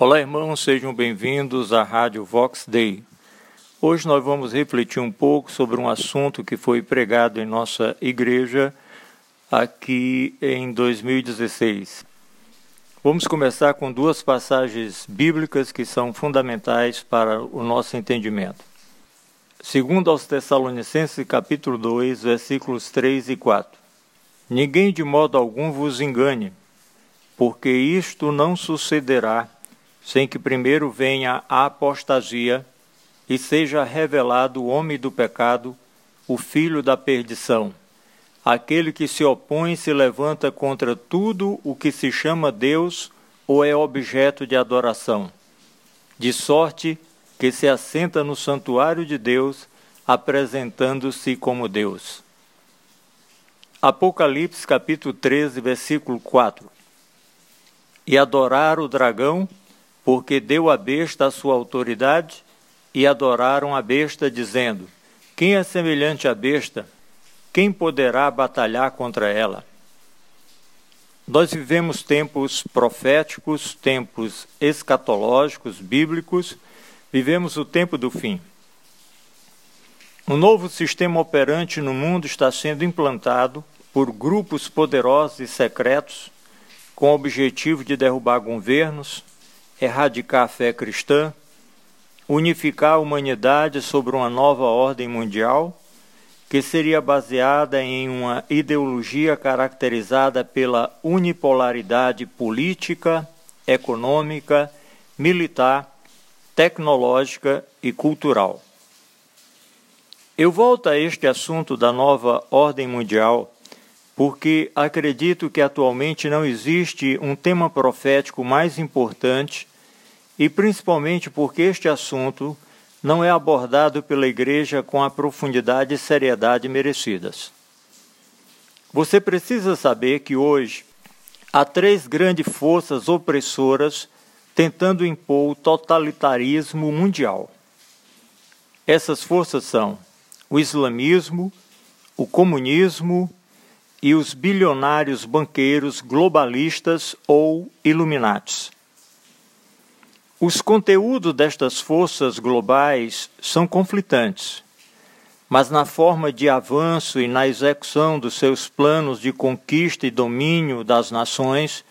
Olá, irmãos, sejam bem-vindos à Rádio Vox Day. Hoje nós vamos refletir um pouco sobre um assunto que foi pregado em nossa igreja aqui em 2016. Vamos começar com duas passagens bíblicas que são fundamentais para o nosso entendimento. Segundo aos Tessalonicenses, capítulo 2, versículos 3 e 4. Ninguém de modo algum vos engane, porque isto não sucederá sem que primeiro venha a apostasia e seja revelado o homem do pecado, o filho da perdição, aquele que se opõe se levanta contra tudo o que se chama Deus ou é objeto de adoração, de sorte que se assenta no santuário de Deus, apresentando-se como Deus. Apocalipse capítulo 13, versículo 4. E adorar o dragão porque deu à besta a sua autoridade e adoraram a besta, dizendo: Quem é semelhante à besta? Quem poderá batalhar contra ela? Nós vivemos tempos proféticos, tempos escatológicos, bíblicos, vivemos o tempo do fim. Um novo sistema operante no mundo está sendo implantado por grupos poderosos e secretos com o objetivo de derrubar governos, erradicar a fé cristã, unificar a humanidade sobre uma nova ordem mundial que seria baseada em uma ideologia caracterizada pela unipolaridade política, econômica, militar, tecnológica e cultural. Eu volto a este assunto da nova ordem mundial porque acredito que atualmente não existe um tema profético mais importante e principalmente porque este assunto não é abordado pela Igreja com a profundidade e seriedade merecidas. Você precisa saber que hoje há três grandes forças opressoras tentando impor o totalitarismo mundial. Essas forças são o islamismo, o comunismo e os bilionários banqueiros globalistas ou iluminatis. Os conteúdos destas forças globais são conflitantes, mas na forma de avanço e na execução dos seus planos de conquista e domínio das nações,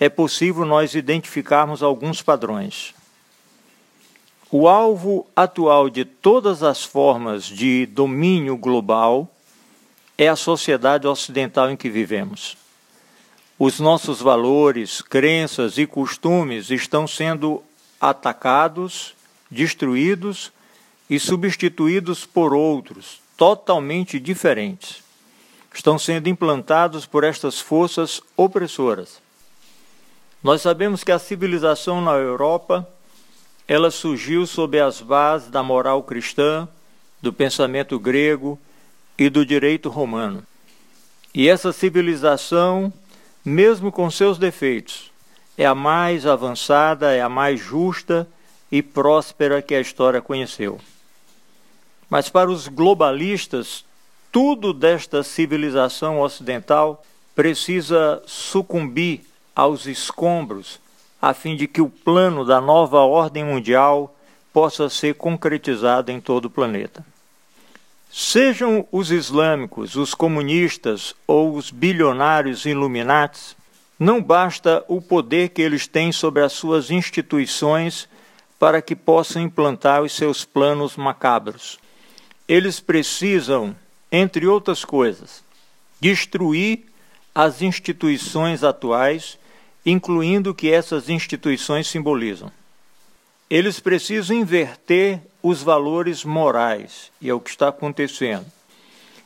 é possível nós identificarmos alguns padrões. O alvo atual de todas as formas de domínio global é a sociedade ocidental em que vivemos os nossos valores, crenças e costumes estão sendo atacados, destruídos e substituídos por outros totalmente diferentes. Estão sendo implantados por estas forças opressoras. Nós sabemos que a civilização na Europa ela surgiu sob as bases da moral cristã, do pensamento grego e do direito romano. E essa civilização mesmo com seus defeitos, é a mais avançada, é a mais justa e próspera que a história conheceu. Mas para os globalistas, tudo desta civilização ocidental precisa sucumbir aos escombros, a fim de que o plano da nova ordem mundial possa ser concretizado em todo o planeta. Sejam os islâmicos, os comunistas ou os bilionários iluminatis, não basta o poder que eles têm sobre as suas instituições para que possam implantar os seus planos macabros. Eles precisam, entre outras coisas, destruir as instituições atuais, incluindo o que essas instituições simbolizam. Eles precisam inverter os valores morais, e é o que está acontecendo.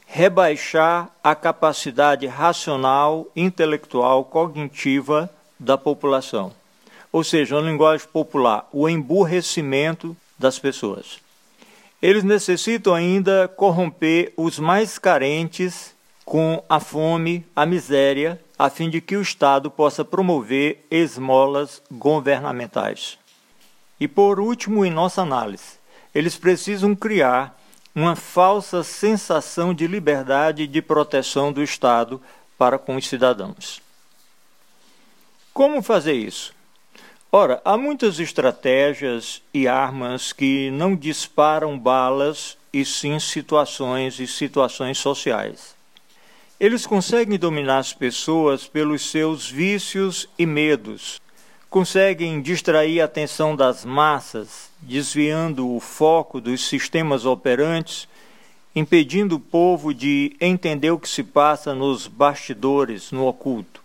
Rebaixar a capacidade racional, intelectual, cognitiva da população. Ou seja, uma linguagem popular, o emburrecimento das pessoas. Eles necessitam ainda corromper os mais carentes com a fome, a miséria, a fim de que o Estado possa promover esmolas governamentais. E por último, em nossa análise, eles precisam criar uma falsa sensação de liberdade e de proteção do Estado para com os cidadãos. Como fazer isso? Ora, há muitas estratégias e armas que não disparam balas e sim situações e situações sociais. Eles conseguem dominar as pessoas pelos seus vícios e medos, conseguem distrair a atenção das massas, desviando o foco dos sistemas operantes, impedindo o povo de entender o que se passa nos bastidores, no oculto.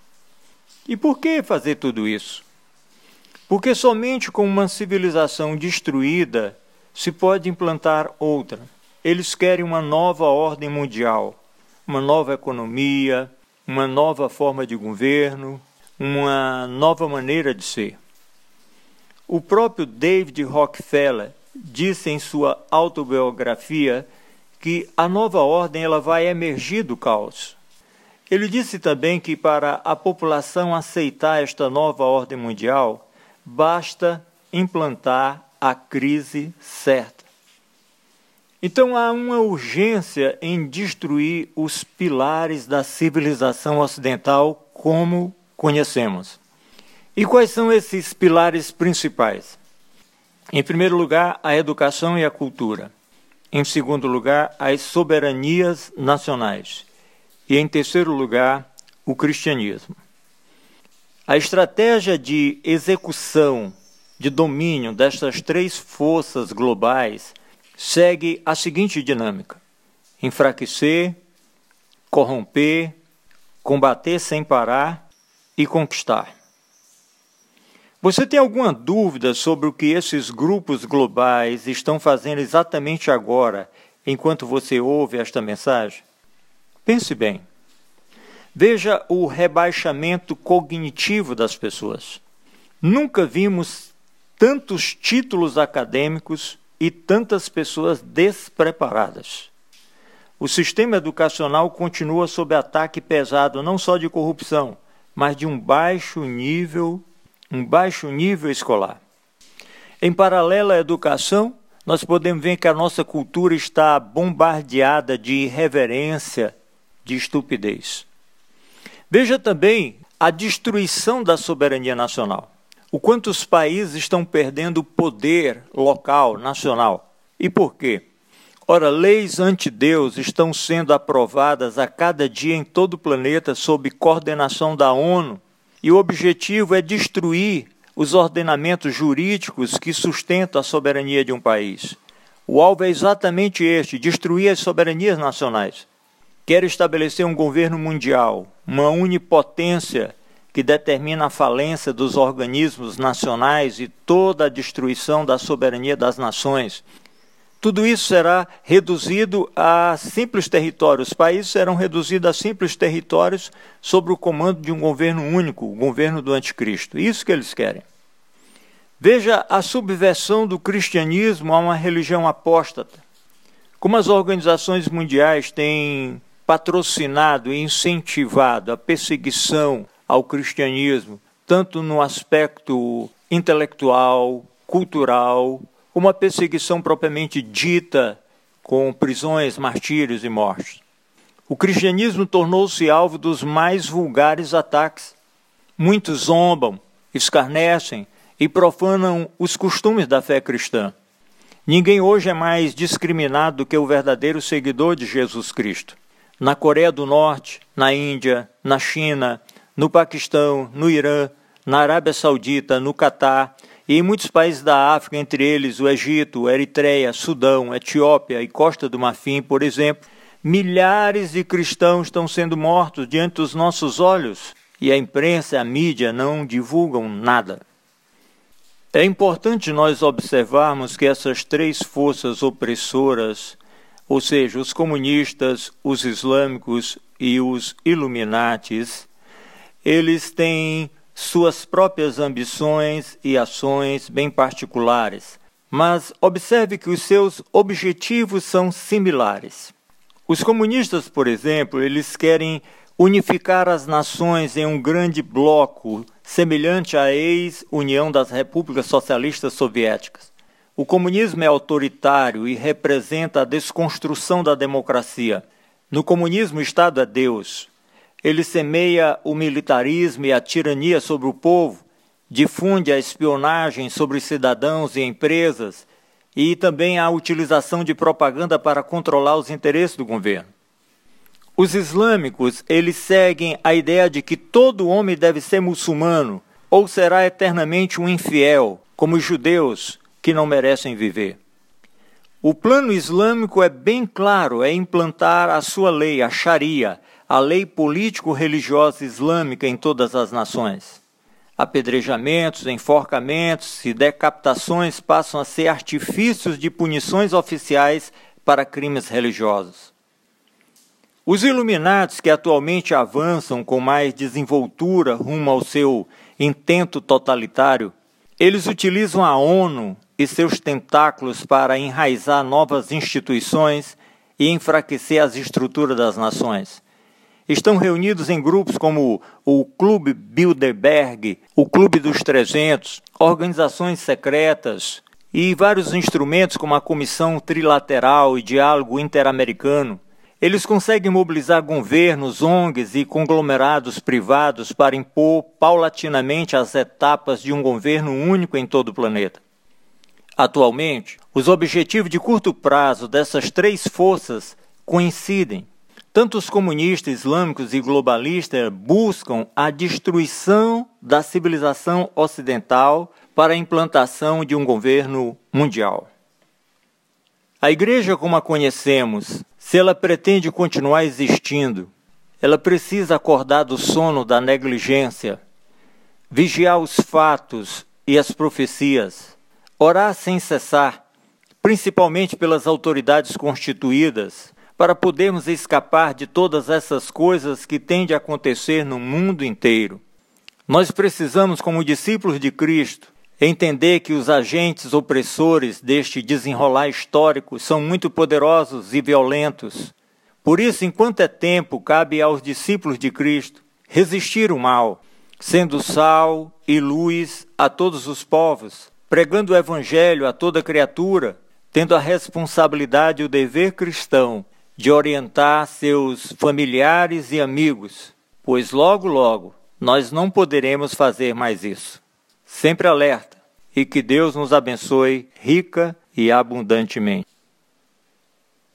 E por que fazer tudo isso? Porque somente com uma civilização destruída se pode implantar outra. Eles querem uma nova ordem mundial, uma nova economia, uma nova forma de governo, uma nova maneira de ser. O próprio David Rockefeller disse em sua autobiografia que a nova ordem ela vai emergir do caos. Ele disse também que para a população aceitar esta nova ordem mundial, basta implantar a crise certa. Então há uma urgência em destruir os pilares da civilização ocidental como conhecemos. E quais são esses pilares principais? Em primeiro lugar, a educação e a cultura. Em segundo lugar, as soberanias nacionais. E em terceiro lugar, o cristianismo. A estratégia de execução, de domínio destas três forças globais segue a seguinte dinâmica: enfraquecer, corromper, combater sem parar e conquistar. Você tem alguma dúvida sobre o que esses grupos globais estão fazendo exatamente agora, enquanto você ouve esta mensagem? Pense bem. Veja o rebaixamento cognitivo das pessoas. Nunca vimos tantos títulos acadêmicos e tantas pessoas despreparadas. O sistema educacional continua sob ataque pesado não só de corrupção, mas de um baixo nível, um baixo nível escolar. Em paralelo à educação, nós podemos ver que a nossa cultura está bombardeada de irreverência, de estupidez. Veja também a destruição da soberania nacional. O quanto os países estão perdendo poder local, nacional. E por quê? Ora, leis anti-Deus estão sendo aprovadas a cada dia em todo o planeta sob coordenação da ONU, e o objetivo é destruir os ordenamentos jurídicos que sustentam a soberania de um país. O alvo é exatamente este: destruir as soberanias nacionais quer estabelecer um governo mundial, uma unipotência que determina a falência dos organismos nacionais e toda a destruição da soberania das nações. Tudo isso será reduzido a simples territórios. Os países serão reduzidos a simples territórios sob o comando de um governo único, o governo do anticristo. Isso que eles querem. Veja a subversão do cristianismo a uma religião apóstata. Como as organizações mundiais têm patrocinado e incentivado a perseguição ao cristianismo, tanto no aspecto intelectual, cultural, como a perseguição propriamente dita, com prisões, martírios e mortes. O cristianismo tornou-se alvo dos mais vulgares ataques. Muitos zombam, escarnecem e profanam os costumes da fé cristã. Ninguém hoje é mais discriminado do que o verdadeiro seguidor de Jesus Cristo na Coreia do Norte, na Índia, na China, no Paquistão, no Irã, na Arábia Saudita, no Catar e em muitos países da África, entre eles o Egito, Eritreia, Sudão, Etiópia e Costa do Marfim, por exemplo, milhares de cristãos estão sendo mortos diante dos nossos olhos e a imprensa e a mídia não divulgam nada. É importante nós observarmos que essas três forças opressoras ou seja, os comunistas, os islâmicos e os iluminatis, eles têm suas próprias ambições e ações bem particulares, mas observe que os seus objetivos são similares. Os comunistas, por exemplo, eles querem unificar as nações em um grande bloco semelhante à ex-União das Repúblicas Socialistas Soviéticas. O comunismo é autoritário e representa a desconstrução da democracia. No comunismo, o Estado é Deus. Ele semeia o militarismo e a tirania sobre o povo difunde a espionagem sobre cidadãos e empresas e também a utilização de propaganda para controlar os interesses do governo. Os islâmicos, eles seguem a ideia de que todo homem deve ser muçulmano ou será eternamente um infiel, como os judeus que não merecem viver. O plano islâmico é bem claro, é implantar a sua lei, a Sharia, a lei político-religiosa islâmica em todas as nações. Apedrejamentos, enforcamentos e decapitações passam a ser artifícios de punições oficiais para crimes religiosos. Os iluminados que atualmente avançam com mais desenvoltura rumo ao seu intento totalitário, eles utilizam a ONU e seus tentáculos para enraizar novas instituições e enfraquecer as estruturas das nações estão reunidos em grupos como o Clube Bilderberg, o Clube dos 300, organizações secretas e vários instrumentos como a Comissão Trilateral e Diálogo Interamericano. Eles conseguem mobilizar governos, ONGs e conglomerados privados para impor paulatinamente as etapas de um governo único em todo o planeta. Atualmente, os objetivos de curto prazo dessas três forças coincidem. Tanto os comunistas islâmicos e globalistas buscam a destruição da civilização ocidental para a implantação de um governo mundial. A igreja, como a conhecemos, se ela pretende continuar existindo, ela precisa acordar do sono da negligência, vigiar os fatos e as profecias, orar sem cessar, principalmente pelas autoridades constituídas, para podermos escapar de todas essas coisas que têm de acontecer no mundo inteiro. Nós precisamos, como discípulos de Cristo, entender que os agentes opressores deste desenrolar histórico são muito poderosos e violentos. Por isso, enquanto é tempo, cabe aos discípulos de Cristo resistir o mal, sendo sal e luz a todos os povos, pregando o Evangelho a toda criatura, tendo a responsabilidade e o dever cristão de orientar seus familiares e amigos, pois logo, logo nós não poderemos fazer mais isso. Sempre alerta e que Deus nos abençoe rica e abundantemente.